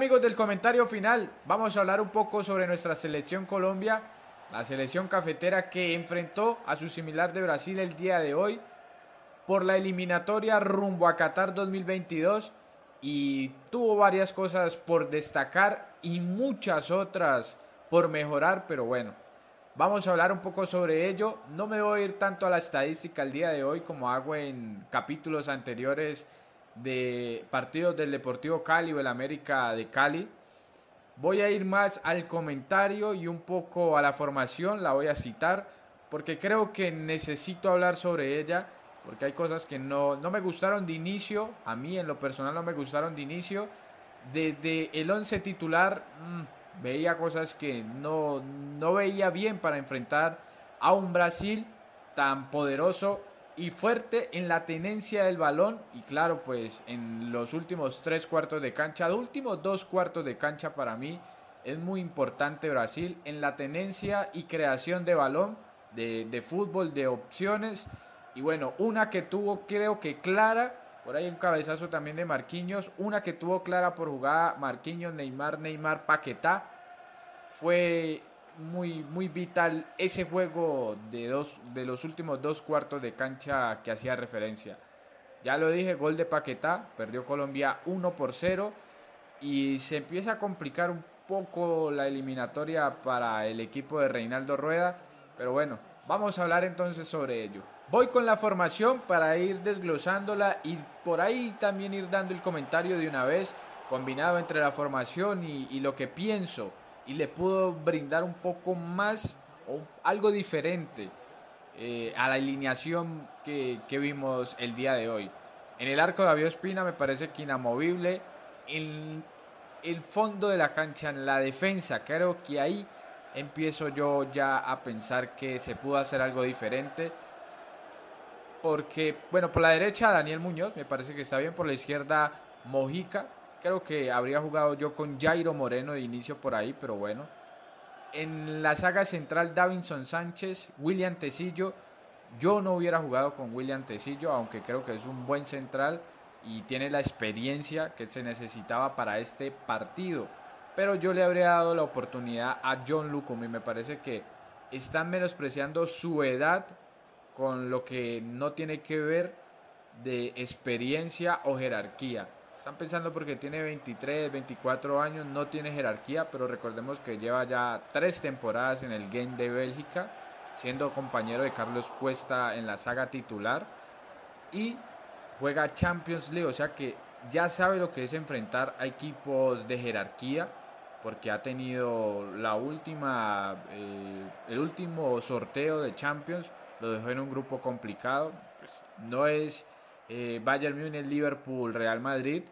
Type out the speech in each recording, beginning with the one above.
amigos del comentario final, vamos a hablar un poco sobre nuestra selección Colombia, la selección cafetera que enfrentó a su similar de Brasil el día de hoy por la eliminatoria rumbo a Qatar 2022 y tuvo varias cosas por destacar y muchas otras por mejorar, pero bueno, vamos a hablar un poco sobre ello. No me voy a ir tanto a la estadística el día de hoy como hago en capítulos anteriores de partidos del Deportivo Cali o el América de Cali. Voy a ir más al comentario y un poco a la formación, la voy a citar, porque creo que necesito hablar sobre ella, porque hay cosas que no, no me gustaron de inicio, a mí en lo personal no me gustaron de inicio. Desde el 11 titular mm, veía cosas que no, no veía bien para enfrentar a un Brasil tan poderoso y fuerte en la tenencia del balón. Y claro pues en los últimos tres cuartos de cancha, los últimos dos cuartos de cancha para mí es muy importante Brasil en la tenencia y creación de balón, de, de fútbol, de opciones. Y bueno, una que tuvo creo que clara, por ahí un cabezazo también de Marquinhos, una que tuvo clara por jugada Marquinhos, Neymar, Neymar, Paquetá, fue muy, muy vital ese juego de, dos, de los últimos dos cuartos de cancha que hacía referencia. Ya lo dije, gol de Paquetá, perdió Colombia 1 por 0 y se empieza a complicar un poco la eliminatoria para el equipo de Reinaldo Rueda, pero bueno, vamos a hablar entonces sobre ello. Voy con la formación para ir desglosándola y por ahí también ir dando el comentario de una vez, combinado entre la formación y, y lo que pienso y le pudo brindar un poco más o algo diferente eh, a la alineación que, que, vimos el día de hoy. En el arco de David Espina me parece que inamovible. En el fondo de la cancha, en la defensa, creo que ahí empiezo yo ya a pensar que se pudo hacer algo diferente. Porque, bueno, por la derecha Daniel Muñoz, me parece que está bien. Por la izquierda Mojica, Creo que habría jugado yo con Jairo Moreno de inicio por ahí, pero bueno. En la saga central, Davinson Sánchez, William Tecillo. Yo no hubiera jugado con William Tecillo, aunque creo que es un buen central y tiene la experiencia que se necesitaba para este partido. Pero yo le habría dado la oportunidad a John Lucum y me parece que están menospreciando su edad con lo que no tiene que ver de experiencia o jerarquía. Están pensando porque tiene 23, 24 años, no tiene jerarquía, pero recordemos que lleva ya tres temporadas en el Game de Bélgica, siendo compañero de Carlos Cuesta en la saga titular y juega Champions League, o sea que ya sabe lo que es enfrentar a equipos de jerarquía, porque ha tenido la última, eh, el último sorteo de Champions, lo dejó en un grupo complicado, pues no es eh, Bayern Múnich, Liverpool, Real Madrid,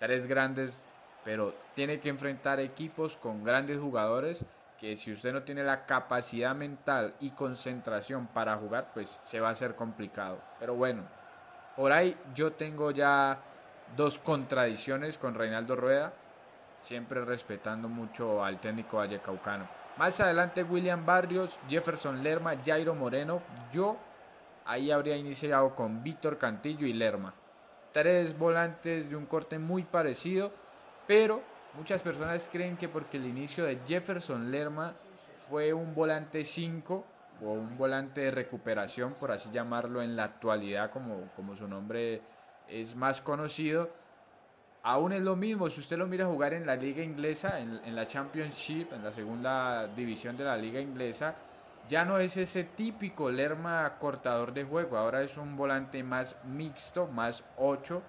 tres grandes, pero tiene que enfrentar equipos con grandes jugadores que si usted no tiene la capacidad mental y concentración para jugar, pues se va a hacer complicado. Pero bueno, por ahí yo tengo ya dos contradicciones con Reinaldo Rueda, siempre respetando mucho al técnico vallecaucano. Más adelante William Barrios, Jefferson Lerma, Jairo Moreno, yo ahí habría iniciado con Víctor Cantillo y Lerma. Tres volantes de un corte muy parecido, pero muchas personas creen que porque el inicio de Jefferson Lerma fue un volante 5 o un volante de recuperación, por así llamarlo en la actualidad, como, como su nombre es más conocido, aún es lo mismo, si usted lo mira jugar en la liga inglesa, en, en la Championship, en la segunda división de la liga inglesa, ya no es ese típico Lerma cortador de juego, ahora es un volante más mixto, más 8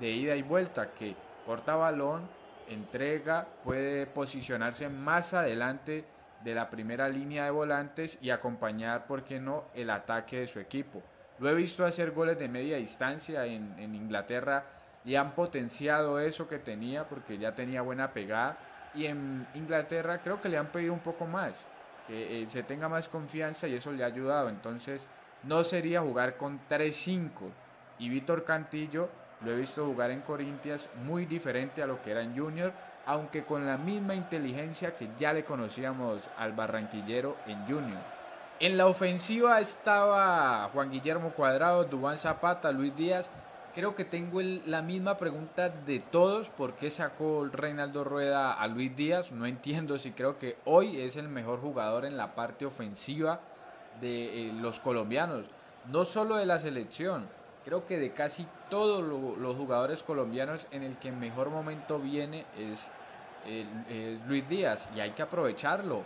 de ida y vuelta, que corta balón, entrega, puede posicionarse más adelante de la primera línea de volantes y acompañar, ¿por qué no?, el ataque de su equipo. Lo he visto hacer goles de media distancia en, en Inglaterra y han potenciado eso que tenía porque ya tenía buena pegada y en Inglaterra creo que le han pedido un poco más que eh, se tenga más confianza y eso le ha ayudado. Entonces, no sería jugar con 3-5. Y Víctor Cantillo lo he visto jugar en Corintias muy diferente a lo que era en Junior, aunque con la misma inteligencia que ya le conocíamos al barranquillero en Junior. En la ofensiva estaba Juan Guillermo Cuadrado, Dubán Zapata, Luis Díaz, Creo que tengo la misma pregunta de todos. ¿Por qué sacó Reinaldo Rueda a Luis Díaz? No entiendo si creo que hoy es el mejor jugador en la parte ofensiva de eh, los colombianos. No solo de la selección. Creo que de casi todos los jugadores colombianos en el que mejor momento viene es Luis Díaz. Y hay que aprovecharlo.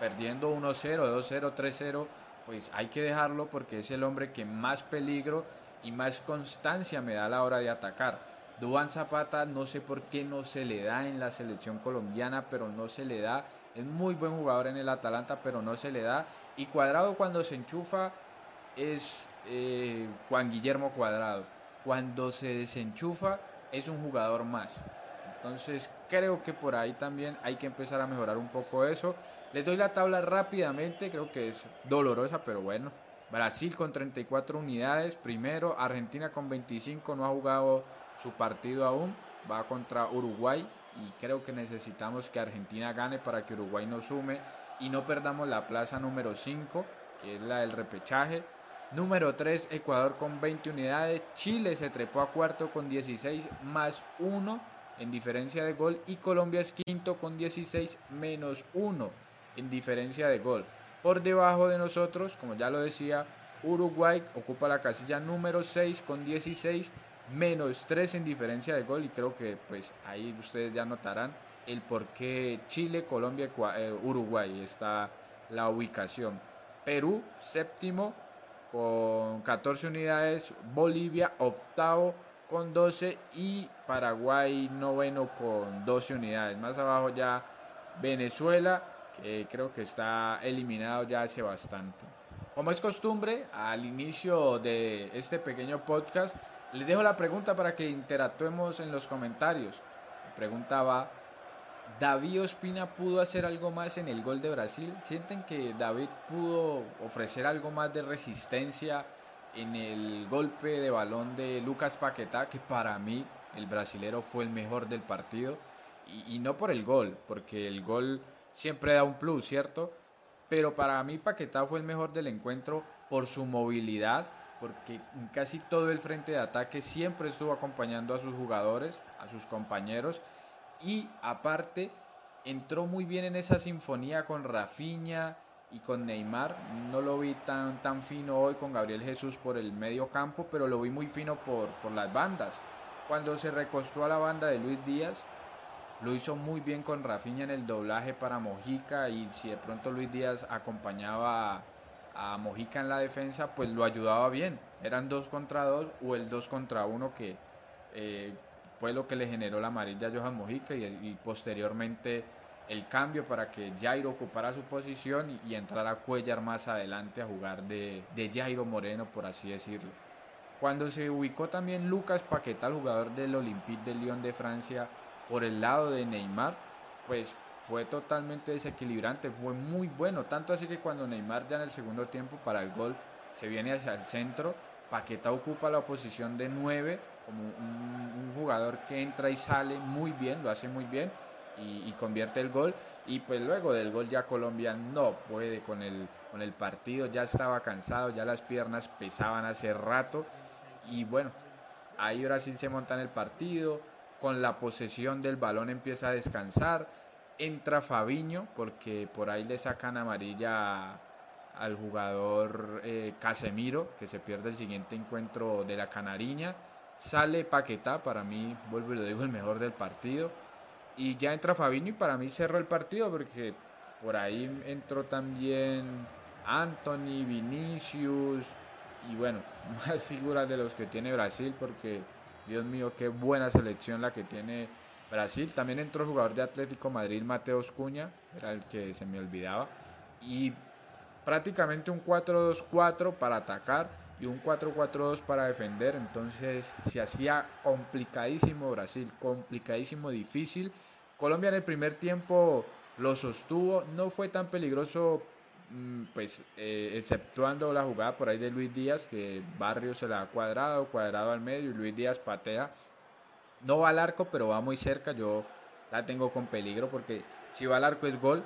Perdiendo 1-0, 2-0, 3-0. Pues hay que dejarlo porque es el hombre que más peligro y más constancia me da a la hora de atacar. Dubán Zapata no sé por qué no se le da en la selección colombiana, pero no se le da. Es muy buen jugador en el Atalanta, pero no se le da. Y Cuadrado cuando se enchufa es eh, Juan Guillermo Cuadrado. Cuando se desenchufa es un jugador más. Entonces creo que por ahí también hay que empezar a mejorar un poco eso. Les doy la tabla rápidamente, creo que es dolorosa, pero bueno, Brasil con 34 unidades, primero. Argentina con 25, no ha jugado su partido aún. Va contra Uruguay y creo que necesitamos que Argentina gane para que Uruguay nos sume y no perdamos la plaza número 5, que es la del repechaje. Número 3, Ecuador con 20 unidades. Chile se trepó a cuarto con 16 más 1 en diferencia de gol. Y Colombia es quinto con 16 menos 1 en diferencia de gol. Por debajo de nosotros, como ya lo decía, Uruguay ocupa la casilla número 6 con 16 menos 3 en diferencia de gol y creo que pues ahí ustedes ya notarán el por qué Chile, Colombia, eh, Uruguay está la ubicación. Perú séptimo con 14 unidades, Bolivia octavo con 12 y Paraguay noveno con 12 unidades. Más abajo ya Venezuela que creo que está eliminado ya hace bastante. Como es costumbre, al inicio de este pequeño podcast, les dejo la pregunta para que interactuemos en los comentarios. preguntaba, ¿David Ospina pudo hacer algo más en el gol de Brasil? ¿Sienten que David pudo ofrecer algo más de resistencia en el golpe de balón de Lucas Paquetá, que para mí el brasilero fue el mejor del partido? Y, y no por el gol, porque el gol siempre da un plus, ¿cierto? Pero para mí Paquetá fue el mejor del encuentro por su movilidad, porque en casi todo el frente de ataque siempre estuvo acompañando a sus jugadores, a sus compañeros, y aparte entró muy bien en esa sinfonía con Rafinha y con Neymar. No lo vi tan, tan fino hoy con Gabriel Jesús por el medio campo, pero lo vi muy fino por, por las bandas. Cuando se recostó a la banda de Luis Díaz, lo hizo muy bien con Rafinha en el doblaje para Mojica y si de pronto Luis Díaz acompañaba a, Mojica en la defensa, pues lo ayudaba bien. Eran dos contra dos o el dos contra uno que eh, fue lo que le generó la amarilla a Johan Mojica y, posteriormente el cambio para que Jairo ocupara su posición y, entrara Cuellar más adelante a jugar de, Jairo Moreno, por así decirlo. Cuando se ubicó también Lucas Paqueta, el jugador del Olympique de Lyon de Francia, por el lado de Neymar, pues fue totalmente desequilibrante, fue muy bueno, tanto así que cuando Neymar ya en el segundo tiempo para el gol se viene hacia el centro, Paqueta ocupa la posición de 9 como un, jugador que entra y sale muy bien, lo hace muy bien y, convierte el gol. Y pues luego del gol ya Colombia no puede con el, con el partido, ya estaba cansado, ya las piernas pesaban hace rato. Y bueno, ahí Brasil se monta en el partido, con la posesión del balón empieza a descansar, entra Fabiño porque por ahí le sacan amarilla al jugador eh, Casemiro que se pierde el siguiente encuentro de la Canariña, sale Paquetá, para mí, vuelvo y lo digo, el mejor del partido, y ya entra Fabiño y para mí cerró el partido porque por ahí entró también Anthony, Vinicius y bueno, más figuras de los que tiene Brasil porque Dios mío, qué buena selección la que tiene Brasil. También entró el jugador de Atlético Madrid, Mateos Cuña, era el que se me olvidaba. Y prácticamente un 4-2-4 para atacar y un 4-4-2 para defender. Entonces se hacía complicadísimo Brasil, complicadísimo, difícil. Colombia en el primer tiempo lo sostuvo, no fue tan peligroso pues eh, exceptuando la jugada por ahí de Luis Díaz, que Barrio se la ha cuadrado, cuadrado al medio y Luis Díaz patea. No va al arco, pero va muy cerca. Yo la tengo con peligro porque si va al arco es gol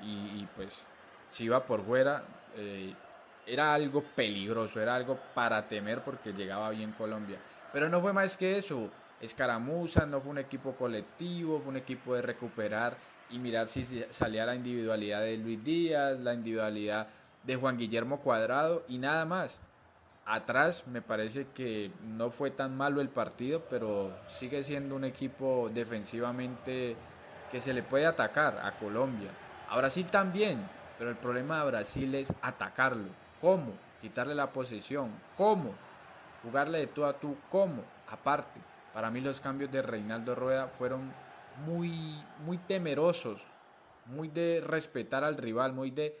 y, pues si va por fuera, eh, era algo peligroso, era algo para temer porque llegaba bien Colombia. Pero no fue más que eso, escaramuza, no fue un equipo colectivo, fue un equipo de recuperar y mirar si salía la individualidad de Luis Díaz, la individualidad de Juan Guillermo Cuadrado y nada más. Atrás me parece que no fue tan malo el partido, pero sigue siendo un equipo defensivamente que se le puede atacar a Colombia. A Brasil también, pero el problema de Brasil es atacarlo. ¿Cómo? Quitarle la posesión. ¿Cómo? Jugarle de tú a tú. ¿Cómo? Aparte, para mí los cambios de Reinaldo Rueda fueron muy, muy temerosos, muy de respetar al rival, muy de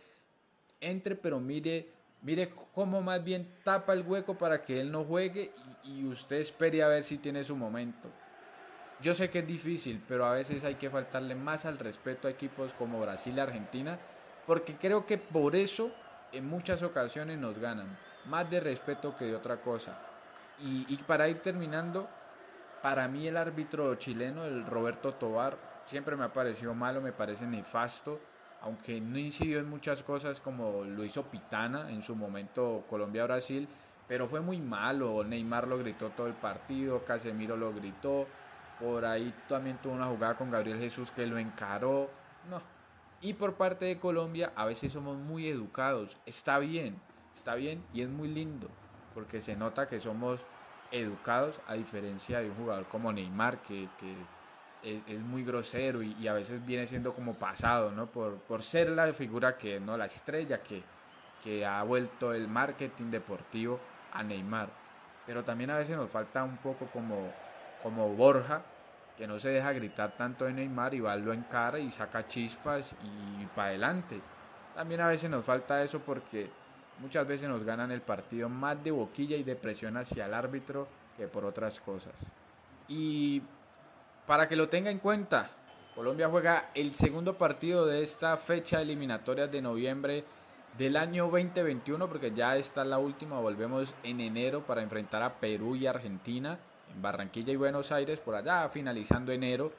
entre, pero mire, mire cómo más bien tapa el hueco para que él no juegue y, usted espere a ver si tiene su momento. Yo sé que es difícil, pero a veces hay que faltarle más al respeto a equipos como Brasil y Argentina, porque creo que por eso en muchas ocasiones nos ganan, más de respeto que de otra cosa. Y para ir terminando, para mí el árbitro chileno, el Roberto Tobar, siempre me ha parecido malo, me parece nefasto, aunque no incidió en muchas cosas como lo hizo Pitana en su momento Colombia-Brasil, pero fue muy malo. Neymar lo gritó todo el partido, Casemiro lo gritó, por ahí también tuvo una jugada con Gabriel Jesús que lo encaró. No. Y por parte de Colombia a veces somos muy educados. Está bien, está bien y es muy lindo, porque se nota que somos educados a diferencia de un jugador como Neymar que, es, muy grosero y, a veces viene siendo como pasado, ¿no? Por, por ser la figura que, ¿no? La estrella que, que ha vuelto el marketing deportivo a Neymar. Pero también a veces nos falta un poco como, como Borja, que no se deja gritar tanto de Neymar y va lo encara y saca chispas y para adelante. También a veces nos falta eso porque muchas veces nos ganan el partido más de boquilla y de presión hacia el árbitro que por otras cosas. Y para que lo tenga en cuenta, Colombia juega el segundo partido de esta fecha eliminatoria de noviembre del año 2021, porque ya está la última, volvemos en enero para enfrentar a Perú y Argentina, en Barranquilla y Buenos Aires, por allá finalizando enero.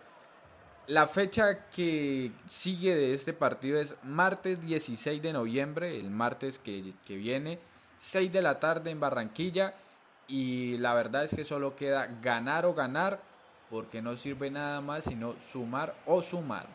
La fecha que sigue de este partido es martes 16 de noviembre, el martes que, viene, 6 de la tarde en Barranquilla. Y la verdad es que solo queda ganar o ganar, porque no sirve nada más sino sumar o sumar.